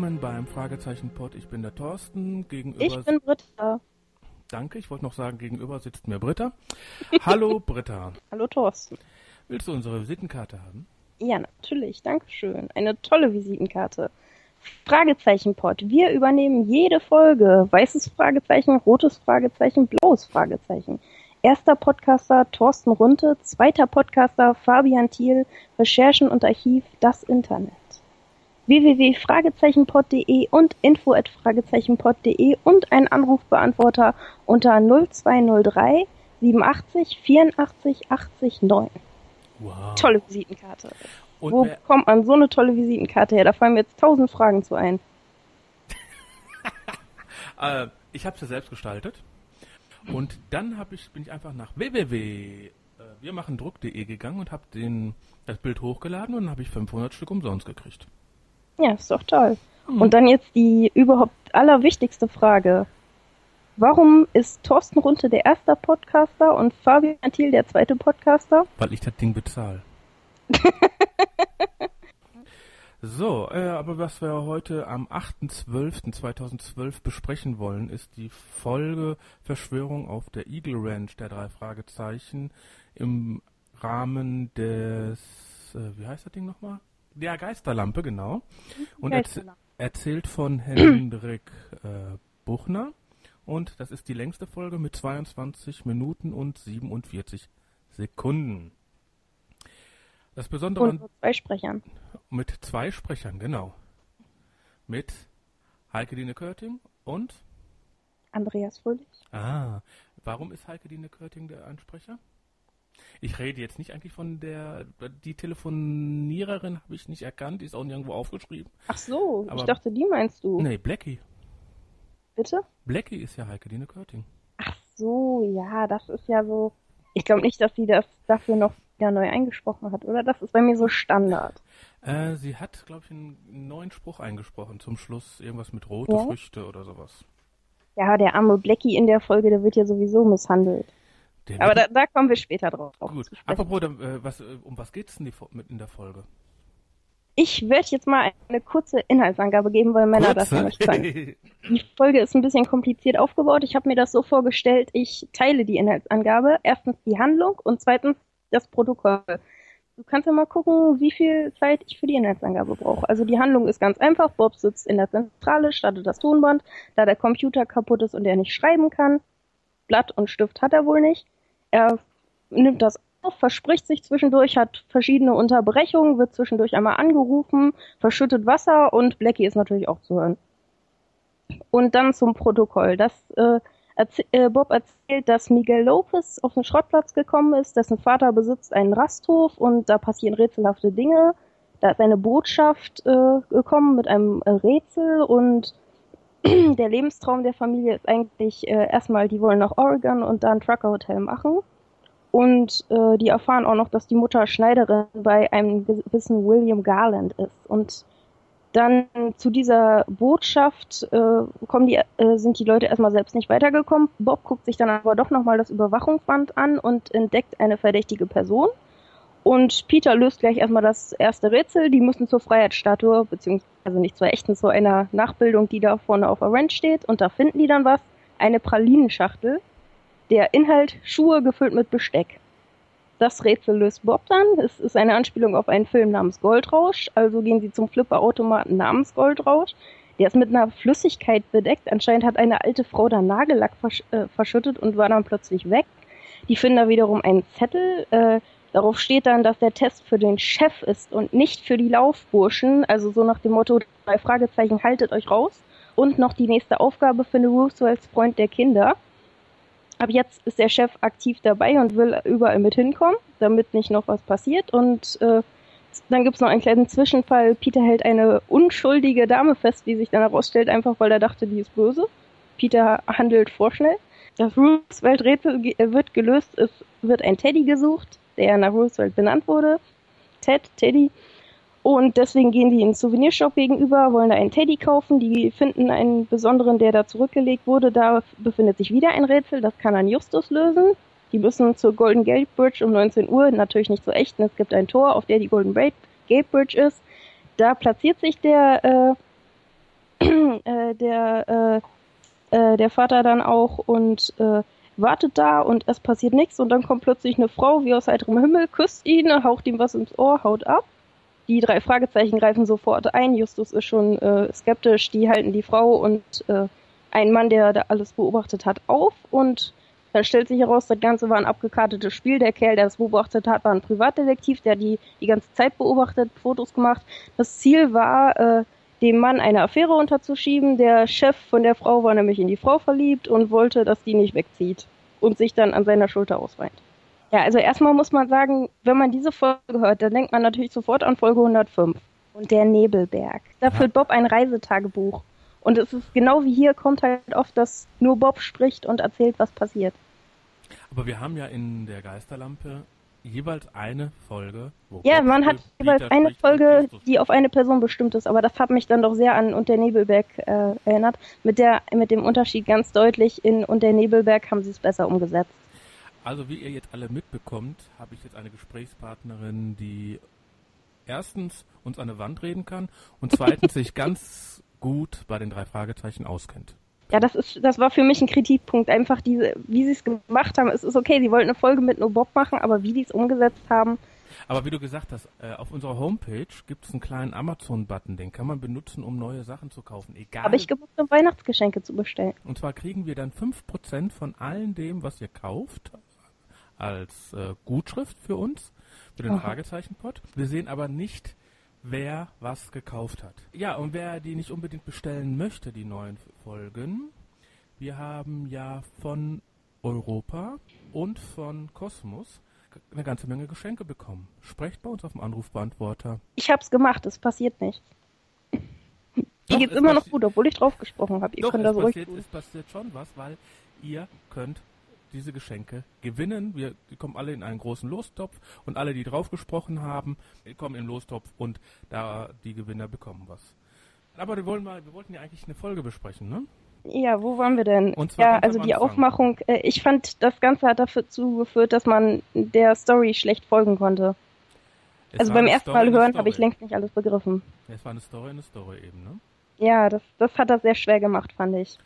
Willkommen beim Fragezeichen-Pod. Ich bin der Thorsten. Gegenüber Ich bin Britta. Danke, ich wollte noch sagen, gegenüber sitzt mir Britta. Hallo Britta. Hallo Thorsten. Willst du unsere Visitenkarte haben? Ja, natürlich. Dankeschön. Eine tolle Visitenkarte. Fragezeichen-Pod. Wir übernehmen jede Folge. Weißes Fragezeichen, rotes Fragezeichen, blaues Fragezeichen. Erster Podcaster Thorsten Runte, zweiter Podcaster Fabian Thiel, Recherchen und Archiv Das Internet. www.fragezeichenpod.de und info@fragezeichenpod.de und ein Anrufbeantworter unter 0203 87 84 80 9. Wow. Tolle Visitenkarte. Und Wo wer, bekommt man so eine tolle Visitenkarte her? Da fallen mir jetzt tausend Fragen zu ein. äh, ich habe sie selbst gestaltet. Und dann hab ich, bin ich einfach nach www. Äh, wir machen Druck.de gegangen und habe das Bild hochgeladen und dann habe ich 500 Stück umsonst gekriegt. Ja, ist doch toll. Hm. Und dann jetzt die überhaupt allerwichtigste Frage. Warum ist Thorsten Runte der erste Podcaster und Fabian Thiel der zweite Podcaster? Weil ich das Ding bezahle. so, äh, aber was wir heute am 8.12.2012 besprechen wollen, ist die Folge Verschwörung auf der Eagle Ranch der drei Fragezeichen im Rahmen des, äh, wie heißt das Ding nochmal? Der Geisterlampe, genau. Und erz Geisterlampe. erzählt von Hendrik äh, Buchner. Und das ist die längste Folge mit 22 Minuten und 47 Sekunden. Das Besondere Und nur zwei Sprechern. mit zwei Sprechern, genau. Mit Heike Dine Körting und Andreas Fröhlich. Ah, warum ist Heike Dine Körting der Ansprecher? Ich rede jetzt nicht eigentlich von der, die Telefoniererin habe ich nicht erkannt, die ist auch nirgendwo aufgeschrieben. Ach so, Aber- ich dachte, die meinst du. Nee, Blackie. Bitte? Blackie ist ja Heike Dine Körting. Ach so, ja, das ist ja so. Ich glaube nicht, dass sie das dafür noch wieder neu eingesprochen hat, oder? Das ist bei mir so Standard. Äh, sie hat, glaube ich, einen neuen Spruch eingesprochen zum Schluss. Irgendwas mit rote Ja? Früchte oder sowas. Ja, der arme Blackie in der Folge, der wird ja sowieso misshandelt. Der Aber da, da kommen wir später drauf. Gut. Apropos, äh, was, äh, um was geht's denn in der Folge? Ich werde jetzt mal eine kurze Inhaltsangabe geben, weil Männer das ja nicht können. Die Folge ist ein bisschen kompliziert aufgebaut. Ich habe mir das so vorgestellt, ich teile die Inhaltsangabe. Erstens die Handlung und zweitens das Protokoll. Du kannst ja mal gucken, wie viel Zeit ich für die Inhaltsangabe brauche. Also die Handlung ist ganz einfach. Bob sitzt in der Zentrale, startet das Tonband, da der Computer kaputt ist und er nicht schreiben kann. Blatt und Stift hat er wohl nicht. Er nimmt das auf, verspricht sich zwischendurch, hat verschiedene Unterbrechungen, wird zwischendurch einmal angerufen, verschüttet Wasser und Blackie ist natürlich auch zu hören. Und dann zum Protokoll. Das, äh, erzäh- äh, Bob erzählt, dass Miguel Lopez auf den Schrottplatz gekommen ist, dessen Vater besitzt einen Rasthof und da passieren rätselhafte Dinge. Da ist eine Botschaft äh, gekommen mit einem äh, Rätsel und der Lebenstraum der Familie ist eigentlich äh, erstmal, die wollen nach Oregon und da ein Trucker-Hotel machen. Und äh, die erfahren auch noch, dass die Mutter Schneiderin bei einem gewissen William Garland ist. Und dann zu dieser Botschaft äh, kommen die, äh, sind die Leute erstmal selbst nicht weitergekommen. Bob guckt sich dann aber doch nochmal das Überwachungsband an und entdeckt eine verdächtige Person. Und Peter löst gleich erstmal das erste Rätsel. Die müssen zur Freiheitsstatue, beziehungsweise nicht zur echten, zu einer Nachbildung, die da vorne auf der Ranch steht. Und da finden die dann was. Eine Pralinenschachtel. Der Inhalt Schuhe gefüllt mit Besteck. Das Rätsel löst Bob dann. Es ist eine Anspielung auf einen Film namens Goldrausch. Also gehen sie zum Flipperautomaten namens Goldrausch. Der ist mit einer Flüssigkeit bedeckt. Anscheinend hat eine alte Frau da Nagellack versch äh, verschüttet und war dann plötzlich weg. Die finden da wiederum einen Zettel. Äh, darauf steht dann, dass der Test für den Chef ist und nicht für die Laufburschen. Also so nach dem Motto, drei Fragezeichen, haltet euch raus. Und noch die nächste Aufgabe für Roosevelts Freund der Kinder. Ab jetzt ist der Chef aktiv dabei und will überall mit hinkommen, damit nicht noch was passiert. Und äh, dann gibt's noch einen kleinen Zwischenfall. Peter hält eine unschuldige Dame fest, die sich dann herausstellt, einfach weil er dachte, die ist böse. Peter handelt vorschnell. Das Roosevelt-Rätsel wird gelöst. Es wird ein Teddy gesucht, der nach Roosevelt benannt wurde. Ted, Teddy. Und deswegen gehen die in den Souvenirshop gegenüber, wollen da einen Teddy kaufen. Die finden einen besonderen, der da zurückgelegt wurde. Da befindet sich wieder ein Rätsel, das kann dann Justus lösen. Die müssen zur Golden Gate Bridge um 19 Uhr, natürlich nicht zur echten. Es gibt ein Tor, auf der die Golden Gate Bridge ist. Da platziert sich der äh, der, äh, äh, der Vater dann auch und äh, wartet da und es passiert nichts und dann kommt plötzlich eine Frau wie aus heiterem Himmel, küsst ihn, haucht ihm was ins Ohr, haut ab. Die drei Fragezeichen greifen sofort ein. Justus ist schon äh, skeptisch. Die halten die Frau und äh, einen Mann, der da alles beobachtet hat, auf und dann stellt sich heraus, das Ganze war ein abgekartetes Spiel. Der Kerl, der das beobachtet hat, war ein Privatdetektiv, der die die ganze Zeit beobachtet, Fotos gemacht. Das Ziel war, äh, dem Mann eine Affäre unterzuschieben. Der Chef von der Frau war nämlich in die Frau verliebt und wollte, dass die nicht wegzieht und sich dann an seiner Schulter ausweint. Ja, also erstmal muss man sagen, wenn man diese Folge hört, dann denkt man natürlich sofort an Folge 105 und der Nebelberg. Da führt Bob ein Reisetagebuch. Und es ist genau wie hier kommt halt oft, dass nur Bob spricht und erzählt, was passiert. Aber wir haben ja in der Geisterlampe jeweils eine Folge. Wo ja, man hat jeweils eine Folge, die auf eine Person bestimmt ist. Aber das hat mich dann doch sehr an Und der Nebelberg äh, erinnert. Mit der, mit dem Unterschied ganz deutlich, in Und der Nebelberg haben sie es besser umgesetzt. Also wie ihr jetzt alle mitbekommt, habe ich jetzt eine Gesprächspartnerin, die erstens uns an der Wand reden kann und zweitens sich ganz gut bei den drei Fragezeichen auskennt. Ja, das ist, das war für mich ein Kritikpunkt. Einfach diese, wie sie es gemacht haben. Es ist okay, sie wollten eine Folge mit No Bob machen, aber wie die es umgesetzt haben. Aber wie du gesagt hast, äh, auf unserer Homepage gibt es einen kleinen Amazon-Button, den kann man benutzen, um neue Sachen zu kaufen. Egal. Habe ich gebucht, um Weihnachtsgeschenke zu bestellen. Und zwar kriegen wir dann 5% von allen dem, was ihr kauft, als äh, Gutschrift für uns, für den Fragezeichen-Pod. Wir sehen aber nicht, wer was gekauft hat. Ja, und wer die nicht unbedingt bestellen möchte, die neuen Folgen, wir haben ja von Europa und von Kosmos eine ganze Menge Geschenke bekommen. Sprecht bei uns auf dem Anrufbeantworter. Ich hab's gemacht, es passiert nichts. Mir geht's immer noch gut, obwohl ich drauf gesprochen habe. Ihr Doch, könnt das ruhig tun. Es passiert schon was, weil ihr könnt diese Geschenke gewinnen. Wir die kommen alle in einen großen Lostopf und alle, die drauf gesprochen haben, kommen in den Lostopf und da die Gewinner bekommen was. Aber wir wollen mal, wir wollten ja eigentlich eine Folge besprechen, ne? Ja, wo waren wir denn? ja, also die Aufmachung, äh, ich fand, das Ganze hat dazu geführt, dass man der Story schlecht folgen konnte. Es also beim ersten Mal hören habe ich längst nicht alles begriffen. Es war eine Story, eine Story eben, ne? Ja, das, das hat das sehr schwer gemacht, fand ich.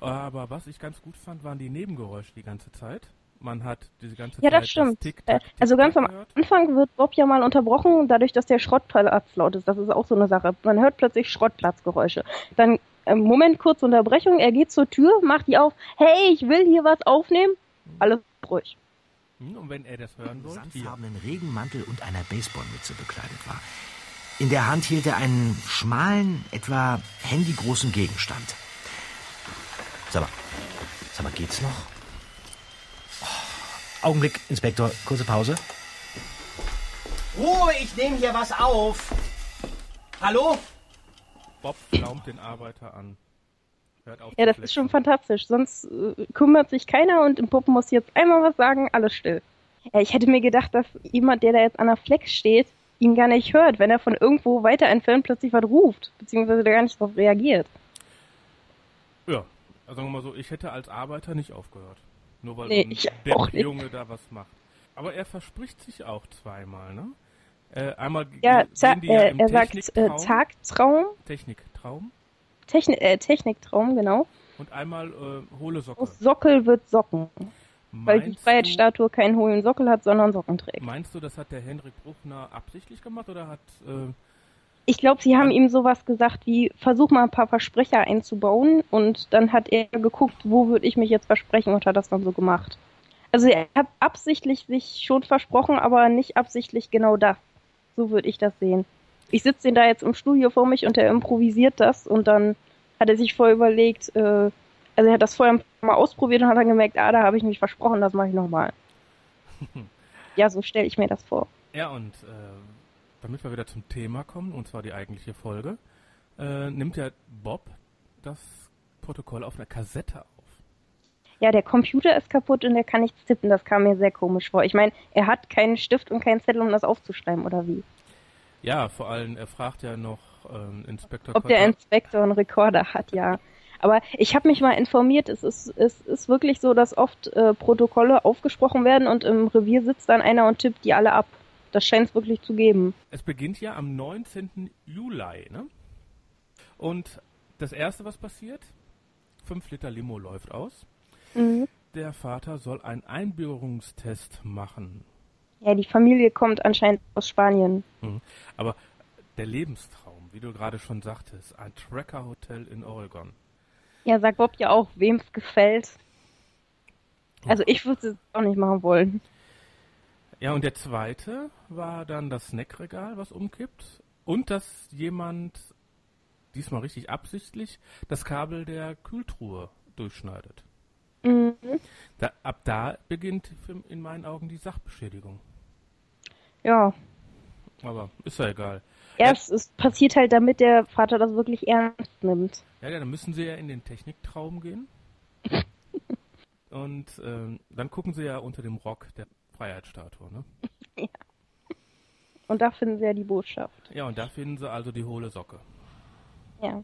Aber was ich ganz gut fand, waren die Nebengeräusche die ganze Zeit. Man hat diese ganze ja, Zeit. Ja, das stimmt. Tick, äh, tick, also ganz am Anfang wird Bob ja mal unterbrochen, dadurch, dass der Schrottplatz laut ist. Das ist auch so eine Sache. Man hört plötzlich Schrottplatzgeräusche. Dann, äh, Moment, kurz Unterbrechung. Er geht zur Tür, macht die auf. Hey, ich will hier was aufnehmen. Alles ruhig. Hm, und wenn er das hören soll. sandfarbenen Regenmantel und einer Baseballmütze bekleidet war. In der Hand hielt er einen schmalen, etwa handygroßen Gegenstand. Sag mal, sag mal, geht's noch? Oh, Augenblick, Inspektor, kurze Pause. Ruhe, ich nehme hier was auf. Hallo? Bob flaumt den Arbeiter an. ja, das ist schon fantastisch. Sonst äh, kümmert sich keiner und im Puppen muss jetzt einmal was sagen, alles still. Ja, ich hätte mir gedacht, dass jemand, der da jetzt an der Flex steht, ihn gar nicht hört, wenn er von irgendwo weiter entfernt plötzlich was ruft, beziehungsweise der gar nicht darauf reagiert. Ja, also sagen wir mal so, ich hätte als Arbeiter nicht aufgehört. Nur weil nee, ein Junge da was macht. Aber er verspricht sich auch zweimal, ne? Äh, einmal ja, gehen die ja äh, er sagt äh, Tagtraum. Techniktraum. Techni äh, Techniktraum, genau. Und einmal äh, hohle Sockel. Aus Sockel wird Socken. Meinst weil die Freiheitsstatue keinen hohlen Sockel hat, sondern Socken trägt. Meinst du, das hat der Henrik Bruchner absichtlich gemacht oder hat äh, ich glaube, sie haben ihm sowas gesagt wie, versuch mal ein paar Versprecher einzubauen und dann hat er geguckt, wo würde ich mich jetzt versprechen und hat das dann so gemacht. Also er hat absichtlich sich schon versprochen, aber nicht absichtlich genau das. So würde ich das sehen. Ich sitze den da jetzt im Studio vor mich und er improvisiert das und dann hat er sich vorher überlegt, äh, also er hat das vorher mal ausprobiert und hat dann gemerkt, ah, da habe ich mich versprochen, das mache ich nochmal. ja, so stelle ich mir das vor. Ja, und äh, damit wir wieder zum Thema kommen, und zwar die eigentliche Folge, äh, nimmt ja Bob das Protokoll auf einer Kassette auf. Ja, der Computer ist kaputt und er kann nichts tippen. Das kam mir sehr komisch vor. Ich meine, er hat keinen Stift und keinen Zettel, um das aufzuschreiben, oder wie? Ja, vor allem, er fragt ja noch ähm, Inspektor. Ob der Inspektor einen Rekorder hat, ja. Aber ich habe mich mal informiert, es ist, es ist wirklich so, dass oft äh, Protokolle aufgesprochen werden und im Revier sitzt dann einer und tippt die alle ab. Das scheint es wirklich zu geben. Es beginnt ja am 19. Juli, ne? Und das erste, was passiert, 5 Liter Limo läuft aus. Mhm. Der Vater soll einen Einbürgerungstest machen. Ja, die Familie kommt anscheinend aus Spanien. Mhm. Aber der Lebenstraum, wie du gerade schon sagtest, ein Tracker-Hotel in Oregon. Ja, sagt Bob ja auch, wem es gefällt. Also ich würde es auch nicht machen wollen. Ja, und der zweite war dann das Snackregal, was umkippt. Und dass jemand, diesmal richtig absichtlich, das Kabel der Kühltruhe durchschneidet. Mhm. Da, ab da beginnt in meinen Augen die Sachbeschädigung. Ja. Aber ist ja egal. Ja, es, passiert halt, damit der Vater das wirklich ernst nimmt. Ja, ja, dann müssen sie ja in den Techniktraum gehen. Und ähm, dann gucken sie ja unter dem Rock der Freiheitsstatue, ne? ja. Und da finden sie ja die Botschaft. Ja, und da finden sie also die hohle Socke. Ja.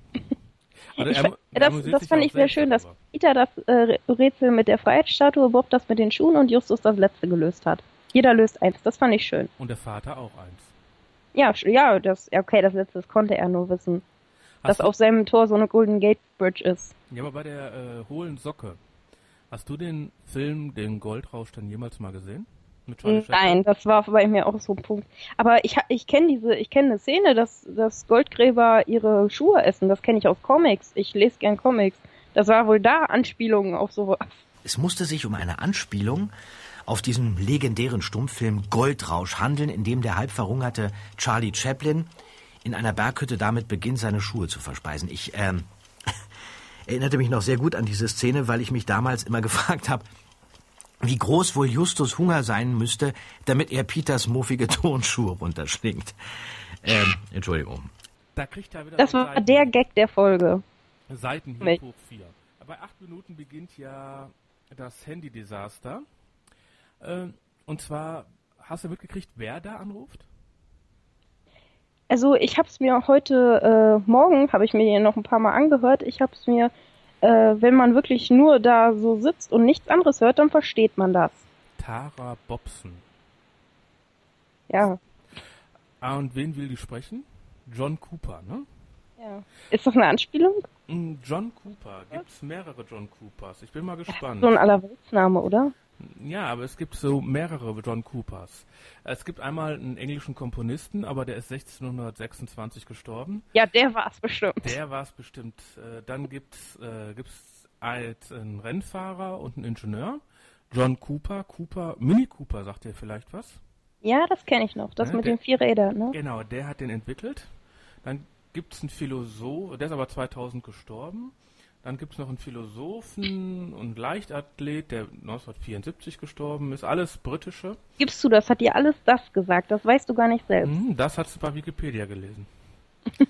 Also er, das, das fand ich sehr schön, dass Peter das äh, Rätsel mit der Freiheitsstatue, Bob das mit den Schuhen und Justus das letzte gelöst hat. Jeder löst eins, das fand ich schön. Und der Vater auch eins. Ja, ja, das, okay, das letzte das konnte er nur wissen. Hast dass auf seinem Tor so eine Golden Gate Bridge ist. Ja, aber bei der äh, hohlen Socke, hast du den Film, den Goldrausch, dann jemals mal gesehen? Nein, das war bei mir auch so ein Punkt. Aber ich, ich kenne diese, ich kenne eine Szene, dass, dass Goldgräber ihre Schuhe essen. Das kenne ich aus Comics. Ich lese gern Comics. Das war wohl da Anspielungen auf sowas. Es musste sich um eine Anspielung auf diesen legendären Stummfilm Goldrausch handeln, in dem der halb verhungerte Charlie Chaplin in einer Berghütte damit beginnt, seine Schuhe zu verspeisen. Ich ähm, erinnerte mich noch sehr gut an diese Szene, weil ich mich damals immer gefragt habe, wie groß wohl Justus Hunger sein müsste, damit er Peters muffige Turnschuhe runterschlingt. Ähm, Entschuldigung. Da kriegt er wieder das war Seiten, der Gag der Folge. Seiten hier hoch 4. Bei acht Minuten beginnt ja das Handy-Desaster. Äh, und zwar, hast du mitgekriegt, wer da anruft? Also ich habe es mir heute äh, Morgen, habe ich mir noch ein paar Mal angehört. Ich habe es mir äh, wenn man wirklich nur da so sitzt und nichts anderes hört, dann versteht man das. Tara Bobson. Ja. Ah, und wen will die sprechen? John Cooper, ne? Ja. Ist das eine Anspielung? John Cooper. Gibt es mehrere John Coopers? Ich bin mal gespannt. So ein Allerweltsname, oder? Ja, aber es gibt so mehrere John Coopers. Es gibt einmal einen englischen Komponisten, aber der ist 1626 gestorben. Ja, der war es bestimmt. Der war es bestimmt. Äh, dann gibt's äh, gibt's halt einen Rennfahrer und einen Ingenieur. John Cooper, Cooper, Mini Cooper, sagt ihr vielleicht was? Ja, das kenne ich noch. Das ja, mit der, den vier Rädern, ne? Genau, der hat den entwickelt. Dann gibt es einen Philosoph, der ist aber 2000 gestorben. Dann gibt es noch einen Philosophen und Leichtathlet, der 1974 gestorben ist. Alles britische. Gibst du das? Hat dir alles das gesagt? Das weißt du gar nicht selbst. Hm, das hast du bei Wikipedia gelesen.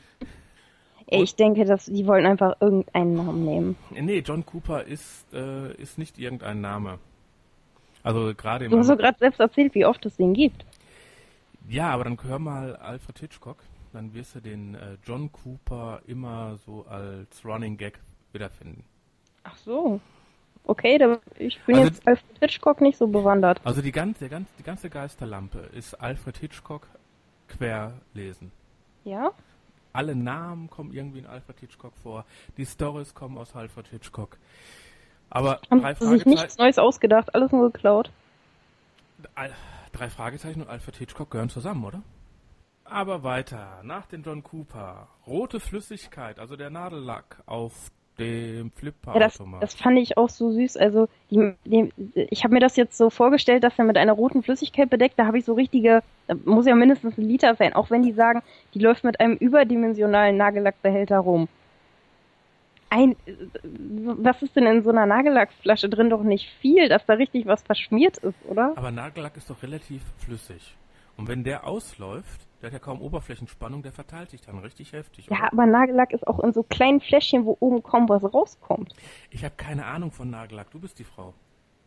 ich denke, dass die wollen einfach irgendeinen Namen nehmen. Nee, John Cooper ist, äh, ist nicht irgendein Name. Also gerade. Du hast doch gerade selbst erzählt, wie oft es den gibt. Ja, aber dann hör mal Alfred Hitchcock. Dann wirst du den äh, John Cooper immer so als Running Gag wiederfinden. Ach so. Okay, da, ich bin also, jetzt Alfred Hitchcock nicht so bewandert. Also die ganze, ganze, die ganze Geisterlampe ist Alfred Hitchcock querlesen. Ja? Alle Namen kommen irgendwie in Alfred Hitchcock vor. Die Stories kommen aus Alfred Hitchcock. Aber Haben drei Fragezeichen. sich nichts Neues ausgedacht, alles nur geklaut. Drei Fragezeichen und Alfred Hitchcock gehören zusammen, oder? Aber weiter, nach den John Cooper. Rote Flüssigkeit, also der Nadellack auf dem Flipper. Ja, das, das fand ich auch so süß. Also die, die, ich habe mir das jetzt so vorgestellt, dass er mit einer roten Flüssigkeit bedeckt. Da habe ich so richtige, da muss ja mindestens ein Liter sein. Auch wenn die sagen, die läuft mit einem überdimensionalen Nagellackbehälter rum. Ein, was ist denn in so einer Nagellackflasche drin? Doch nicht viel, dass da richtig was verschmiert ist, oder? Aber Nagellack ist doch relativ flüssig. Und wenn der ausläuft, der hat ja kaum Oberflächenspannung, der verteilt sich dann richtig heftig. Ja, oder? aber Nagellack ist auch in so kleinen Fläschchen, wo oben kaum was rauskommt. Ich habe keine Ahnung von Nagellack. Du bist die Frau.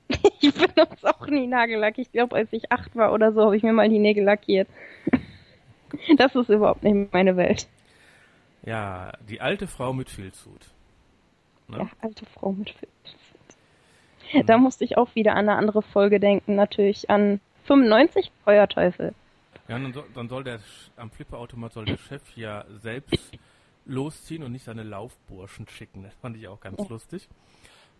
ich benutze auch nie Nagellack. Ich glaube, als ich acht war oder so, habe ich mir mal die Nägel lackiert. das ist überhaupt nicht meine Welt. Ja, die alte Frau mit Filzhut. Ne? Ja, alte Frau mit Filzhut. Da musste ich auch wieder an eine andere Folge denken, natürlich an 95 Feuerteufel. Ja, dann soll, dann soll der am Flipperautomat soll der Chef ja selbst losziehen und nicht seine Laufburschen schicken. Das fand ich auch ganz lustig.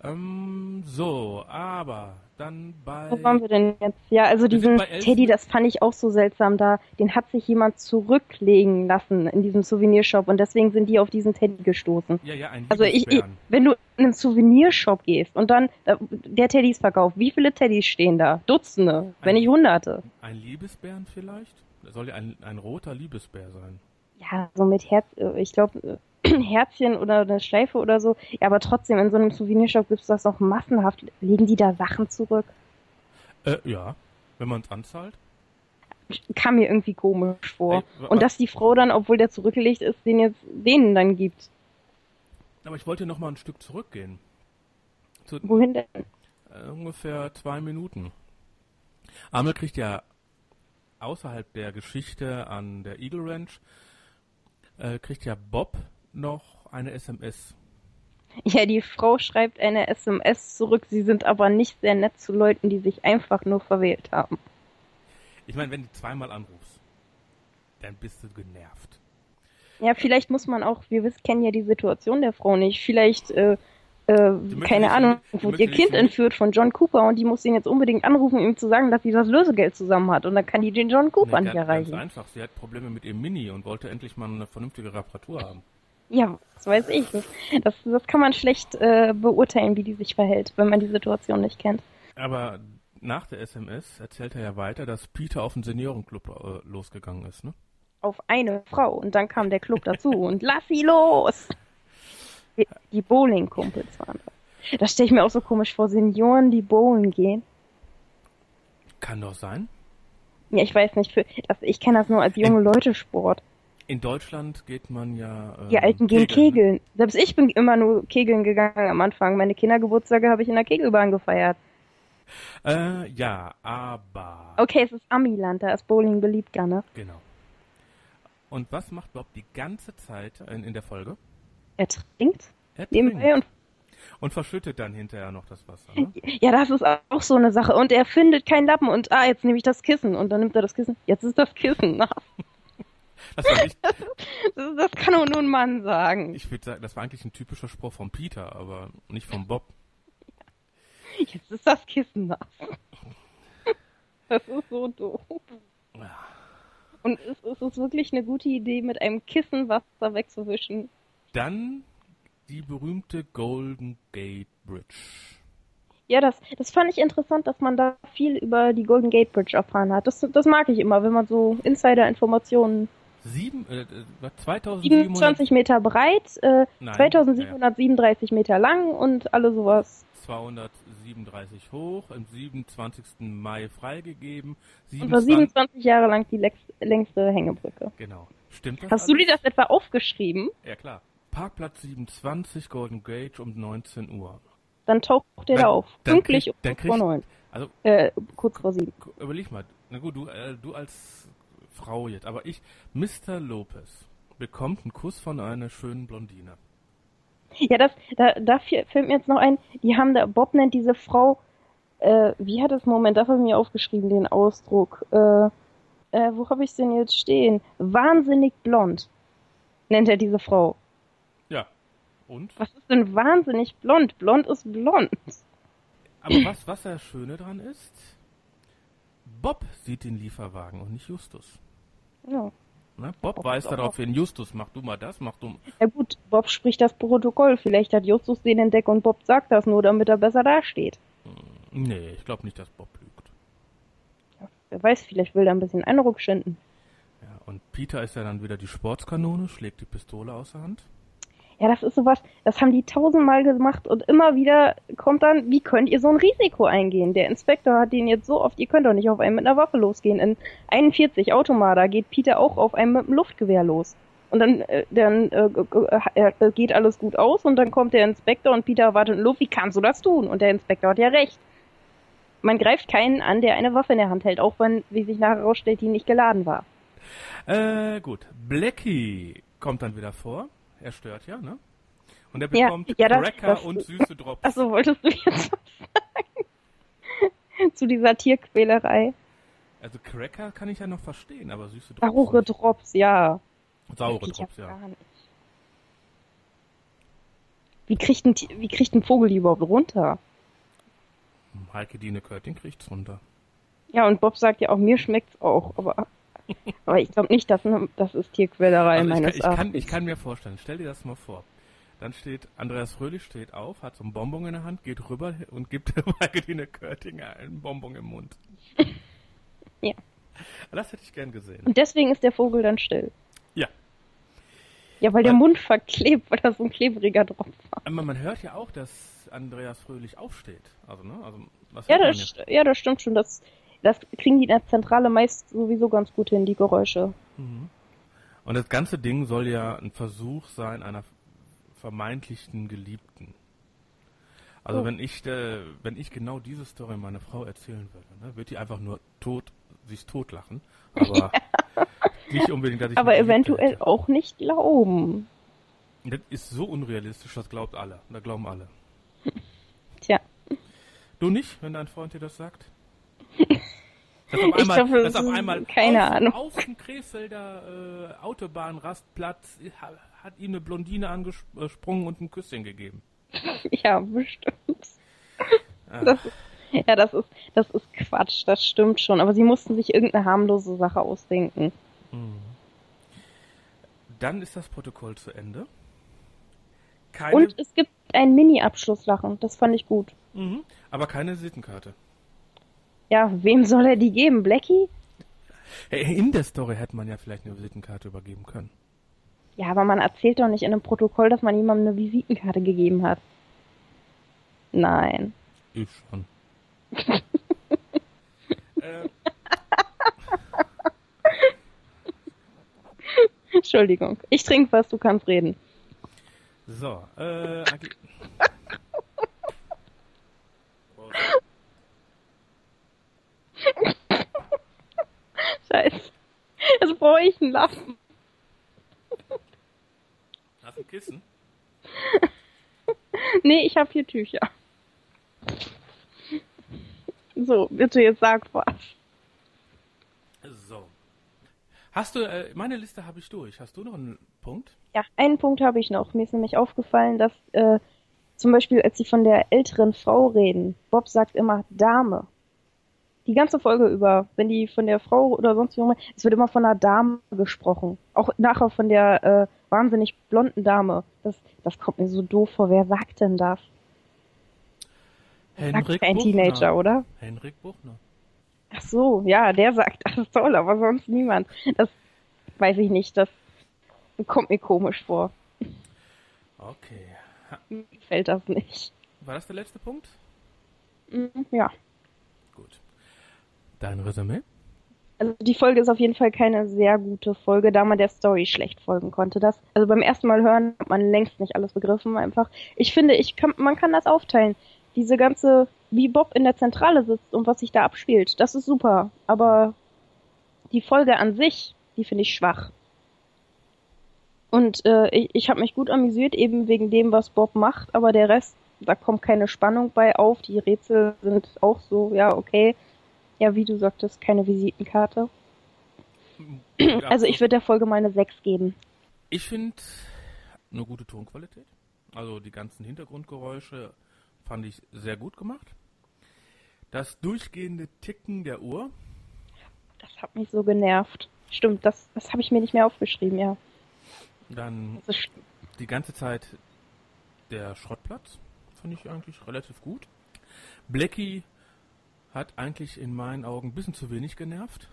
Ähm, so, aber dann bei. Wo waren wir denn jetzt? Ja, also diesen Teddy, das fand ich auch so seltsam da. Den hat sich jemand zurücklegen lassen in diesem Souvenirshop und deswegen sind die auf diesen Teddy gestoßen. Ja, ja, ein Also ich, ich, wenn du in einen Souvenirshop gehst und dann der Teddy ist verkauft, wie viele Teddys stehen da? Dutzende, ein, wenn nicht hunderte. Ein Liebesbären vielleicht? Das soll ja ein, ein roter Liebesbär sein. Ja, so mit Herz, äh, ich glaube, äh, Herzchen oder eine Schleife oder so. Ja, aber trotzdem, in so einem Souvenirshop gibt es das noch massenhaft. Legen die da Sachen zurück? Äh, ja, wenn man es anzahlt. Kam mir irgendwie komisch vor. Ey, Und dass die Frau dann, obwohl der zurückgelegt ist, den jetzt denen dann gibt. Aber ich wollte noch mal ein Stück zurückgehen. Zu, Wohin denn? Äh, ungefähr zwei Minuten. Amel kriegt ja außerhalb der Geschichte an der Eagle Ranch, äh, kriegt ja Bob noch eine SMS. Ja, die Frau schreibt eine SMS zurück. Sie sind aber nicht sehr nett zu Leuten, die sich einfach nur verwählt haben. Ich meine, wenn du zweimal anrufst, dann bist du genervt. Ja, vielleicht muss man auch, wir wissen, kennen ja die Situation der Frau nicht. Vielleicht, äh, äh, keine Ahnung, wurde ihr Kind entführt von John Cooper und die muss ihn jetzt unbedingt anrufen, um ihm zu sagen, dass sie das Lösegeld zusammen hat. Und dann kann die den John Cooper nee, nicht erreichen. Ganz einfach, sie hat Probleme mit ihrem Mini und wollte endlich mal eine vernünftige Reparatur haben. Ja, das weiß ich. Das, das kann man schlecht äh, beurteilen, wie die sich verhält, wenn man die Situation nicht kennt. Aber nach der SMS erzählt er ja weiter, dass Peter auf den Seniorenclub äh, losgegangen ist, ne? Auf eine Frau und dann kam der Club dazu und lass sie los! Die, die Bowling-Kumpels waren das. Das stelle ich mir auch so komisch vor, Senioren, die bowlen gehen. Kann doch sein. Ja, ich weiß nicht, für, das, ich kenne das nur als junge Leute Sport. In Deutschland geht man ja. Ähm, die Alten gehen Kegeln. Kegeln. Selbst ich bin immer nur Kegeln gegangen am Anfang. Meine Kindergeburtstage habe ich in der Kegelbahn gefeiert. Äh, ja, aber. Okay, es ist Amiland, da ist Bowling beliebt, gerne. Genau. Und was macht Bob die ganze Zeit in, in der Folge? Er trinkt. Er trinkt. Und, und verschüttet dann hinterher noch das Wasser. Ne? Ja, das ist auch so eine Sache. Und er findet keinen Lappen und ah, jetzt nehme ich das Kissen. Und dann nimmt er das Kissen. Jetzt ist das Kissen nass. Das, nicht, das, das, kann auch nur ein Mann sagen. Ich würde sagen, das war eigentlich ein typischer Spruch von Peter, aber nicht von Bob. Jetzt ist das Kissen nass. Das ist so doof. Und ist, ist es wirklich eine gute Idee, mit einem Kissen Wasser wegzuwischen? Dann die berühmte Golden Gate Bridge. Ja, das, das fand ich interessant, dass man da viel über die Golden Gate Bridge erfahren hat. Das, das mag ich immer, wenn man so Insider-Informationen Sieben, äh, 27 Meter breit, äh, Nein, 2737 ja. Meter lang und alle sowas. 237 hoch, am 27. Mai freigegeben. 27, und war 27 Jahre lang die längste Hängebrücke. Genau. Stimmt das? Hast alles? du dir das etwa aufgeschrieben? Ja, klar. Parkplatz 27, Golden Gate um 19 Uhr. Dann taucht der da auf. Pünktlich um vor 9. Also, äh, kurz vor 7. Überleg mal. Na gut, du, äh, du als Frau jetzt. Aber ich, Mr. Lopez, bekommt einen Kuss von einer schönen Blondine. Ja, das, da, da fällt mir jetzt noch ein, die haben da, Bob nennt diese Frau, äh, wie hat das Moment, da habe ich mir aufgeschrieben, den Ausdruck, äh, äh, wo habe ich denn jetzt stehen? Wahnsinnig blond, nennt er diese Frau. Ja, und? Was ist denn wahnsinnig blond? Blond ist blond. Aber was, was das Schöne dran ist, Bob sieht den Lieferwagen und nicht Justus. Ja. Ne? Bob, Bob weist darauf hin, Justus, mach du mal das, mach du. Ja gut, Bob spricht das Protokoll. Vielleicht hat Justus den entdeckt und Bob sagt das nur, damit er besser dasteht. Hm, nee, ich glaube nicht, dass Bob lügt. Ja, wer weiß, vielleicht will er ein bisschen Eindruck schinden. Ja, und Peter ist ja dann wieder die Sportskanone, schlägt die Pistole aus der Hand. Ja, das ist sowas, das haben die tausendmal gemacht und immer wieder kommt dann, wie könnt ihr so ein Risiko eingehen? Der Inspektor hat den jetzt so oft, ihr könnt doch nicht auf einen mit einer Waffe losgehen. In 41 Automata geht Peter auch auf einen mit einem Luftgewehr los. Und dann, äh, dann äh, äh, geht alles gut aus und dann kommt der Inspektor und Peter wartet in Luft, wie kannst du das tun? Und der Inspektor hat ja recht. Man greift keinen an, der eine Waffe in der Hand hält, auch wenn, wie sich nachher herausstellt, die nicht geladen war. Äh, gut. Blackie kommt dann wieder vor er stört ja, ne? Und er bekommt ja, ja, Cracker das, das, und süße Drops. Achso, wolltest du jetzt was sagen? Zu dieser Tierquälerei. Also Cracker kann ich ja noch verstehen, aber süße Drops. Saure Drops, ja. Saure Drops, ja. Wie kriegt ein, wie kriegt ein Vogel die überhaupt runter? Heike Dine Körting kriegt's runter. Ja, und Bob sagt ja auch, mir schmeckt's auch, aber, aber ich glaube nicht, dass das ist Tierquälerei Also ich, meines kann, ich, kann, ich kann mir vorstellen, stell dir das mal vor. Dann steht, Andreas Fröhlich steht auf, hat so einen Bonbon in der Hand, geht rüber und gibt Heike Dine Körting einen Bonbon im Mund. Ja. Das hätte ich gern gesehen. Und deswegen ist der Vogel dann still. Ja. Ja, weil der Weil- Mund verklebt, weil da so ein klebriger drauf war. Aber man hört ja auch, dass Andreas Fröhlich aufsteht. Also, ne? Also, was Ja, man das, ja, das stimmt schon. Das, das kriegen die in der Zentrale meist sowieso ganz gut hin, die Geräusche. Und das ganze Ding soll ja ein Versuch sein einer vermeintlichen Geliebten. Also Oh. wenn ich äh, wenn ich genau diese Story meiner Frau erzählen würde, ne, wird die einfach nur tot sich totlachen. Aber nicht unbedingt, dass ich Aber eventuell hätte. auch nicht glauben. Das ist so unrealistisch, das glaubt alle. Da glauben alle. Tja. Du nicht, wenn dein Freund dir das sagt? Dass auf Ich einmal, dass das auf ist- einmal keine auf, Ahnung. auf dem Krefelder äh, Autobahnrastplatz ha- hat ihm eine Blondine angesprungen und ein Küsschen gegeben. Ja, bestimmt. Ah. Das ist, ja, das ist, das ist Quatsch, das stimmt schon. Aber sie mussten sich irgendeine harmlose Sache ausdenken. Dann ist das Protokoll zu Ende. Keine, Und es gibt ein Mini-Abschlusslachen, das fand ich gut. mhm, aber keine Sittenkarte. Ja, wem soll er die geben? Blackie? In der Story hätte man ja vielleicht eine Visitenkarte übergeben können. Ja, aber man erzählt doch nicht in einem Protokoll, dass man jemandem eine Visitenkarte gegeben hat. Nein. Ich schon. äh, Entschuldigung. Ich trinke was, du kannst reden. so, äh, eigentlich- Prost. Scheiße. Jetzt brauche ich einen Lappen. Hast du ein Kissen? Nee, ich habe hier Tücher. So, bitte jetzt sag was. So. Hast du, äh, meine Liste habe ich durch. Hast du noch einen Punkt? Ja, einen Punkt habe ich noch. Mir ist nämlich aufgefallen, dass äh, zum Beispiel, als sie von der älteren Frau reden, Bob sagt immer Dame. Die ganze Folge über, wenn die von der Frau oder sonst wie es wird immer von einer Dame gesprochen. Auch nachher von der äh, wahnsinnig blonden Dame. Das, das kommt mir so doof vor. Wer sagt denn das? sagt kein Teenager, oder? Henrik Buchner. Ach so, ja, der sagt das toll, aber sonst niemand. Das weiß ich nicht. Das kommt mir komisch vor. Okay. Mir gefällt das nicht. war das der letzte Punkt? Mhm, Ja. Gut. Dein Resümee? Also die Folge ist auf jeden Fall keine sehr gute Folge, da man der Story schlecht folgen konnte. Das, also beim ersten Mal hören hat man längst nicht alles begriffen. Einfach, ich finde, ich kann, man kann das aufteilen. Diese ganze, wie Bob in der Zentrale sitzt und was sich da abspielt, das ist super. Aber die Folge an sich, die finde ich schwach. Und äh, ich, ich habe mich gut amüsiert, eben wegen dem, was Bob macht, aber der Rest, da kommt keine Spannung bei auf. Die Rätsel sind auch so, ja, okay. Ja, wie du sagtest, keine Visitenkarte. Also ich würde der Folge mal eine 6 geben. Ich finde eine gute Tonqualität. Also die ganzen Hintergrundgeräusche fand ich sehr gut gemacht. Das durchgehende Ticken der Uhr. Das hat mich so genervt. Stimmt, das, das habe ich mir nicht mehr aufgeschrieben, ja. Dann ist, die ganze Zeit der Schrottplatz. Fand ich eigentlich relativ gut. Blackie hat eigentlich in meinen Augen ein bisschen zu wenig genervt.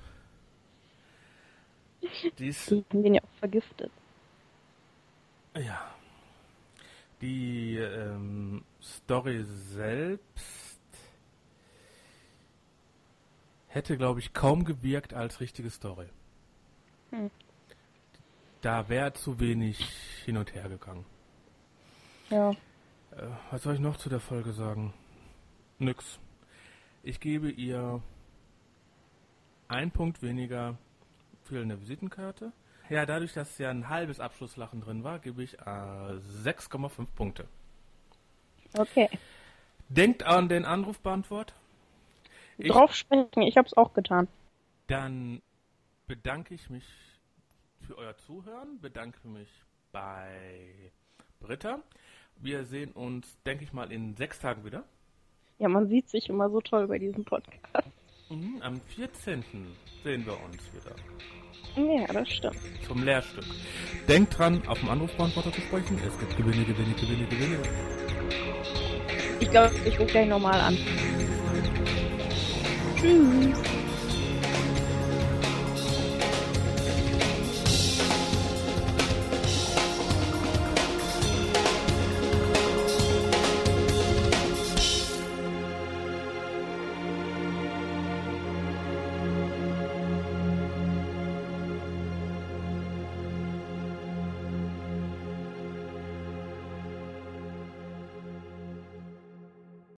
Die ist die den ja auch vergiftet. Ja. Die ähm, Story selbst hätte, glaube ich, kaum gewirkt als richtige Story. Hm. Da wäre zu wenig hin und her gegangen. Ja. Äh, was soll ich noch zu der Folge sagen? Nix. Ich gebe ihr ein Punkt weniger für eine Visitenkarte. Ja, dadurch, dass ja ein halbes Abschlusslachen drin war, gebe ich äh, 6,5 Punkte. Okay. Denkt an den Anrufbeantwort. Ich, Drauf sprechen, ich habe es auch getan. Dann bedanke ich mich für euer Zuhören, bedanke mich bei Britta Wir sehen uns, denke ich mal, in sechs Tagen wieder. Ja, man sieht sich immer so toll bei diesem Podcast. Mhm, am 14. sehen wir uns wieder. Ja, das stimmt. Zum Lehrstück. Denkt dran, auf dem Anrufbeantworter zu sprechen. Es gibt Gewinne, Gewinne, Gewinne, Gewinne. Ich glaube, ich rufe gleich nochmal an. Tschüss.